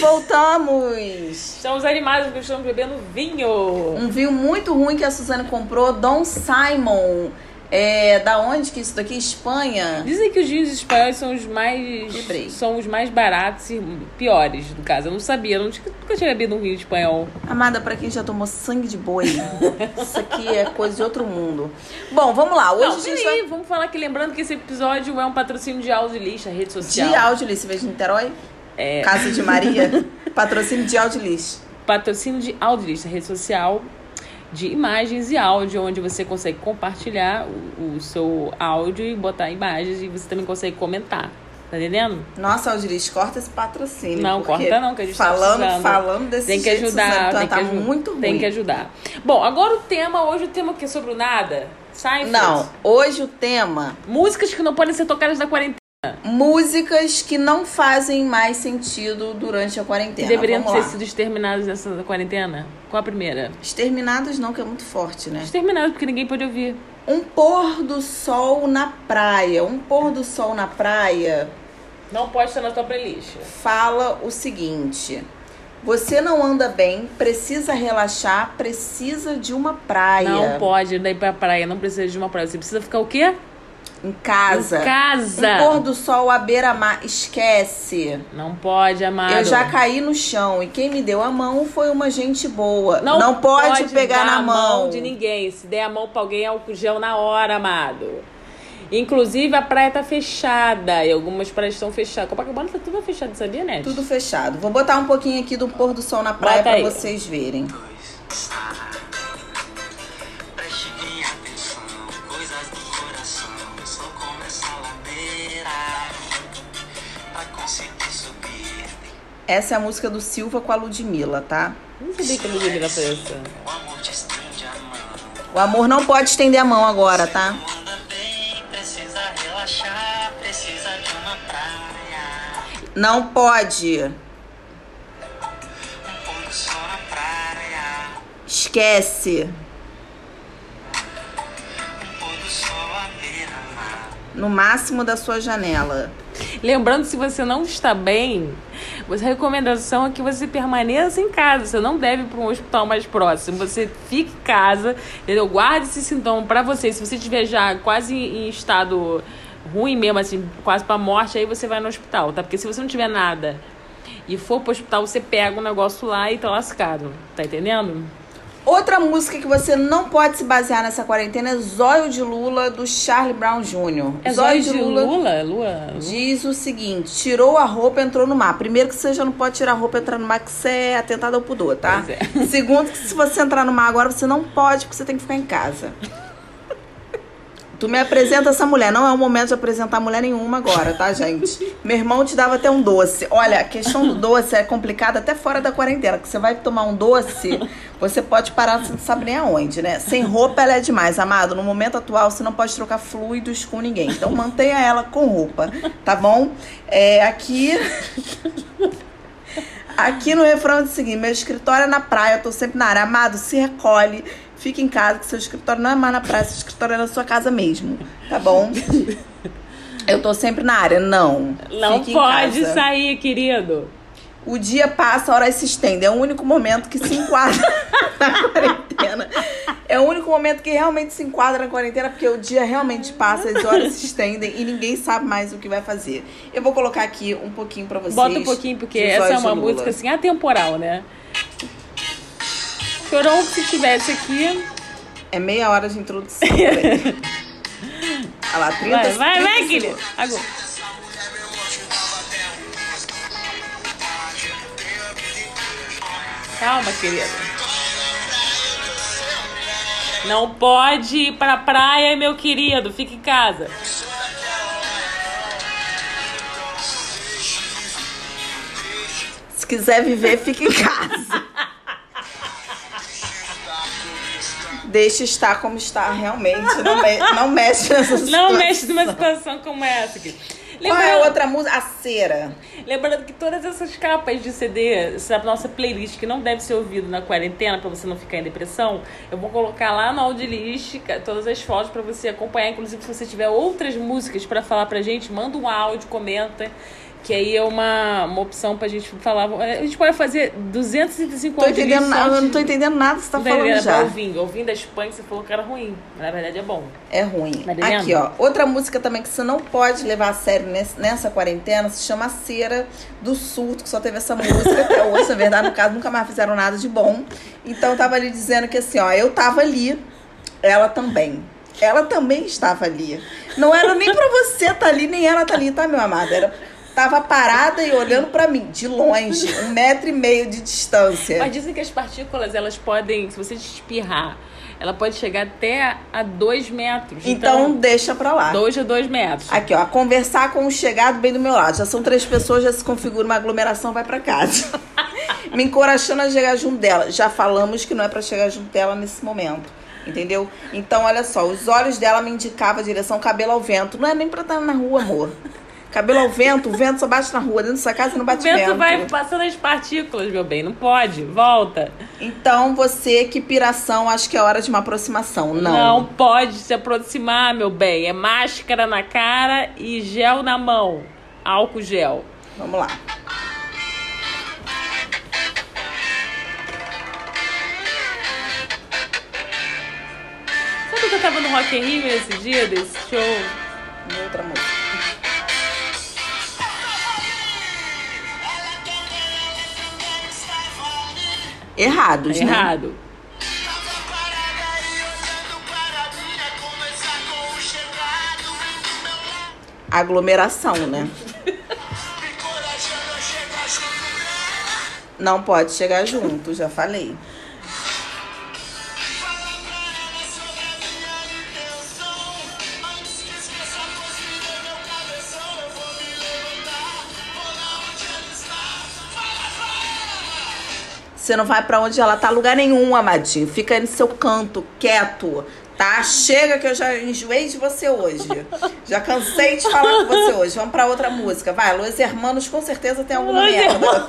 voltamos! Estamos animados porque estamos bebendo vinho. Um vinho muito ruim que a Suzane comprou, Dom Simon. É, da onde que isso daqui? Espanha? Dizem que os vinhos espanhóis são os mais Lembrei. são os mais baratos e piores, no caso. Eu não sabia, eu não nunca tinha bebido um vinho espanhol. Amada, pra quem já tomou sangue de boi, isso aqui é coisa de outro mundo. Bom, vamos lá. Hoje Não, a gente peraí, vai... vamos falar aqui, lembrando que esse episódio é um patrocínio de áudio lixo, a rede social. De Audilis, veja Niterói? É. Casa de Maria. Patrocínio de Audilis. patrocínio de Audiolist, a rede social de imagens e áudio, onde você consegue compartilhar o, o seu áudio e botar imagens e você também consegue comentar. Tá entendendo? Nossa, Audilis, corta esse patrocínio. Não, corta não, que a gente tá falando, precisando. falando desse Tem que jeito, ajudar, Suzane, tá, tem que, tá aju- muito ruim. tem que ajudar. Bom, agora o tema, hoje o tema que é sobre o nada. Seinfeld. Não, hoje o tema Músicas que não podem ser tocadas na quarentena. Músicas que não fazem mais sentido durante a Que quarentena. deveriam Vamos ter lá. sido exterminadas nessa quarentena. Qual a primeira? Exterminadas não, que é muito forte, né? Exterminadas porque ninguém pode ouvir. Um pôr do sol na praia. Um pôr do sol na praia Não pode estar na tua playlist. fala o seguinte: você não anda bem, precisa relaxar, precisa de uma praia. Não pode ir pra praia, não precisa de uma praia. Você precisa ficar o quê? Em casa. Em casa. Um pôr do sol à beira-mar. Esquece. Não pode, amado. Eu já caí no chão e quem me deu a mão foi uma gente boa. Não, pode, pegar dar na a mão. de ninguém. Se der a mão pra alguém, é álcool gel na hora, amado. Inclusive, a praia tá fechada. E algumas praias estão fechadas. Copacabana tá tudo fechado, sabia, Net? Tudo fechado. Vou botar um pouquinho aqui do pôr do sol na praia Bota pra aí. vocês verem. Preste Essa é a música do Silva com a Ludmilla, tá? Não sabia que a Ludmilla essa. O amor não pode estender a mão agora, tá? Anda bem, precisa relaxar, precisa de uma praia. Não pode. Esquece. No máximo da sua janela. Lembrando, se você não está bem, a recomendação é que você permaneça em casa. Você não deve ir para um hospital mais próximo. Você fique em casa, entendeu? Guarde esse sintoma para você. Se você estiver já quase em estado ruim mesmo, assim, quase para morte, aí você vai no hospital, tá? Porque se você não tiver nada e for pro hospital, você pega o negócio lá e tá lascado. Tá entendendo? Outra música que você não pode se basear nessa quarentena é Zóio de Lula, do Charlie Brown Jr. É zóio de Lula? Lula? Lua? Diz o seguinte: tirou a roupa, entrou no mar. Primeiro, que você já não pode tirar a roupa e entrar no mar, que você é atentado ao pudor, tá? É. Segundo, que se você entrar no mar agora, você não pode, porque você tem que ficar em casa. Tu me apresenta essa mulher. Não é o momento de apresentar mulher nenhuma agora, tá, gente? Meu irmão te dava até um doce. Olha, a questão do doce é complicada até fora da quarentena. Que você vai tomar um doce, você pode parar, você não sabe nem aonde, né? Sem roupa ela é demais, amado. No momento atual, você não pode trocar fluidos com ninguém. Então mantenha ela com roupa, tá bom? É, aqui. Aqui no refrão diz o seguinte: meu escritório é na praia, eu tô sempre na área. Amado, se recolhe, fica em casa, que seu escritório não é mais na praia, seu escritório é na sua casa mesmo, tá bom? Eu tô sempre na área. Não. Não fique pode sair, querido. O dia passa, a hora se estende. É o único momento que se enquadra na quarentena. É o único momento que realmente se enquadra na quarentena, porque o dia realmente passa, as horas se estendem e ninguém sabe mais o que vai fazer. Eu vou colocar aqui um pouquinho pra vocês. Bota um pouquinho, porque essa é uma música assim atemporal, né? Chorão, se tivesse aqui. É meia hora de introdução. peraí. Olha lá, 30 Vai, vai, 30 vai, querido. Agora. Calma, querida. Não pode ir pra praia, meu querido. Fica em casa. Se quiser viver, fica em casa. Deixa estar como está realmente. Não, me- não mexe nessa situação. Não mexe numa situação como essa aqui. Qual é a outra música? A cera. Lembrando que todas essas capas de CD, essa nossa playlist que não deve ser ouvido na quarentena pra você não ficar em depressão, eu vou colocar lá no Audilist ca- todas as fotos pra você acompanhar. Inclusive, se você tiver outras músicas pra falar pra gente, manda um áudio, comenta. Que aí é uma, uma opção pra gente falar. A gente pode fazer 265 Tô entendendo, eu não tô entendendo nada que você tá falando entendendo, já. Ouvindo. Ouvindo a Espanha, você falou que era ruim. Mas na verdade é bom. É ruim. Tá? Aqui, ó. Outra música também que você não pode levar a sério nesse- nessa quarentena se chama Cera do Surto, que só teve essa música até hoje. Na verdade, no caso, nunca mais fizeram nada de bom. Então, eu tava ali dizendo que assim, ó, eu tava ali, ela também. Ela também estava ali. Não era nem pra você estar ali, nem ela tá ali, tá, meu amado? Era, tava parada e olhando pra mim, de longe, um metro e meio de distância. Mas dizem que as partículas, elas podem, se você espirrar, ela pode chegar até a 2 metros. Então, deixa pra lá. 2 a 2 metros. Aqui, ó, conversar com o chegado bem do meu lado. Já são três pessoas, já se configura uma aglomeração, vai pra casa. Me encorajando a chegar junto dela. Já falamos que não é pra chegar junto dela nesse momento. Entendeu? Então, olha só, os olhos dela me indicavam a direção cabelo ao vento. Não é nem pra estar na rua, amor. Cabelo ao vento, o vento só bate na rua. Dentro da sua casa não O bate vento vai passando as partículas, meu bem. Não pode. Volta. Então, você, que piração, acho que é hora de uma aproximação. Não. Não pode se aproximar, meu bem. É máscara na cara e gel na mão. Álcool gel. Vamos lá. Sabe que eu tava no Rock in Rio esse dia desse show? Outra música. Errados, né? Errado. Aglomeração, né? Não pode chegar junto, já falei. Você não vai pra onde ela tá, lugar nenhum, amadinho. Fica aí no seu canto, quieto, tá? Chega que eu já enjoei de você hoje. Já cansei de falar com você hoje. Vamos pra outra música. Vai, Los Hermanos com certeza tem alguma Los merda.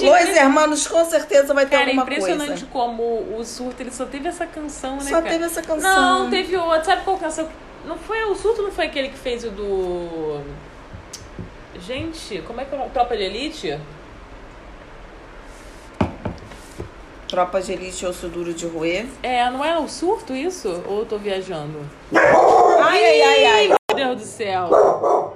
Los Hermanos com certeza vai ter Cara, é alguma impressionante coisa. como o surto ele só teve essa canção, né? Só cara? teve essa canção. Não, teve outra. Sabe qual canção? Não foi o surto, não foi aquele que fez o do. Gente, como é que é o Tropa de Elite? Tropa de Elite, Osso Duro de Roer. É, não era o surto isso? Ou eu tô viajando? Ai, ai, ai, ai. Meu Deus do céu.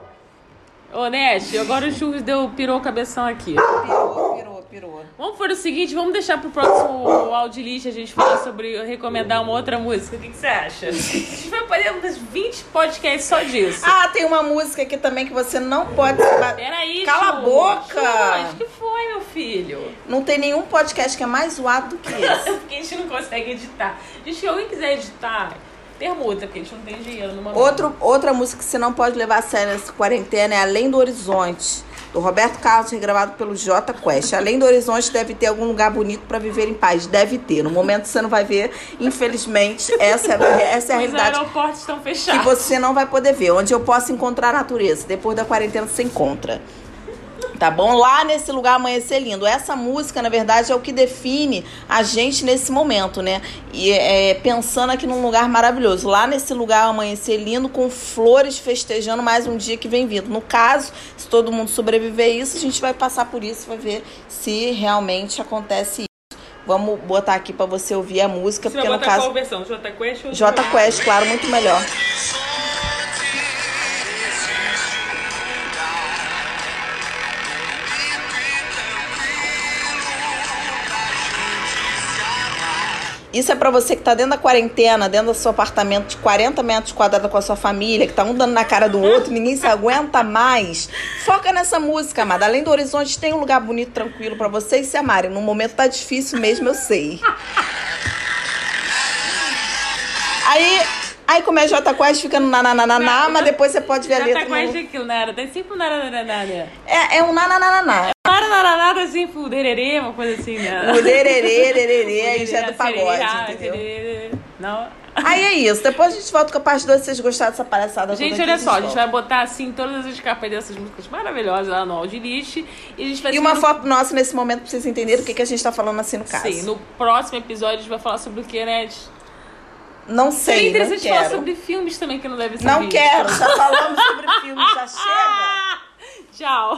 Ô, Nete, agora o churros deu, pirou o cabeção aqui. Pirou, pirou, pirou. Vamos fazer o seguinte, vamos deixar pro próximo Audilist a gente falar sobre recomendar uma outra música. O que, que você acha? A gente vai fazer uns 20 podcasts só disso. Ah, tem uma música aqui também que você não pode... Peraí, Cala a Churros. boca! Churros, que foi, filho? Não tem nenhum podcast que é mais zoado do que esse. Porque a gente não consegue editar. Gente, se alguém quiser editar, permuta, porque a gente não tem dinheiro momento. Outro, outra música que você não pode levar a sério nessa quarentena é Além do Horizonte, do Roberto Carlos, regravado pelo J Quest. Além do Horizonte deve ter algum lugar bonito pra viver em paz. Deve ter. No momento você não vai ver, infelizmente, essa, é- essa é a Os realidade aeroportos estão que fechados. você não vai poder ver. Onde eu posso encontrar a natureza. Depois da quarentena você encontra. Tá bom? Lá nesse lugar amanhecer lindo. Essa música, na verdade, é o que define a gente nesse momento, né? E é, pensando aqui num lugar maravilhoso. Lá nesse lugar amanhecer lindo, com flores festejando mais um dia que vem vindo. No caso, se todo mundo sobreviver a isso, a gente vai passar por isso, vai ver se realmente acontece isso. Vamos botar aqui pra você ouvir a música, Você porque vai no botar caso. qual versão? J Quest ou J Quest, claro, muito melhor. Isso é pra você que tá dentro da quarentena, dentro do seu apartamento de 40 metros quadrados com a sua família, que tá um dando na cara do outro, ninguém se aguenta mais. Foca nessa música, amada. Além do horizonte, tem um lugar bonito, tranquilo pra vocês se amarem. No momento tá difícil mesmo, eu sei. Aí, aí como é J Quest, fica no nananana, mas depois você pode ver a letra. J Quest é aquilo, nada. Tem sempre um nada. É, é um nananana. Nada, assim, fudererê, uma coisa assim, né? O lererê, lererê, aí já é do pagode, Ah, entendeu? Não. Aí é isso. Depois a gente volta com a parte 2 se vocês gostaram dessa palhaçada Gente, olha só, a gente vai botar assim todas as capas dessas músicas maravilhosas lá no Audilist. E a gente vai E uma no- foto nossa nesse momento pra vocês entenderem o que, que a gente tá falando assim no caso. Sim, no próximo episódio a gente vai falar sobre o que, né? Não Seria sei, não interessante falar sobre filmes também que não deve ser Não visto. quero, já falamos sobre filmes, já chega. Tchau.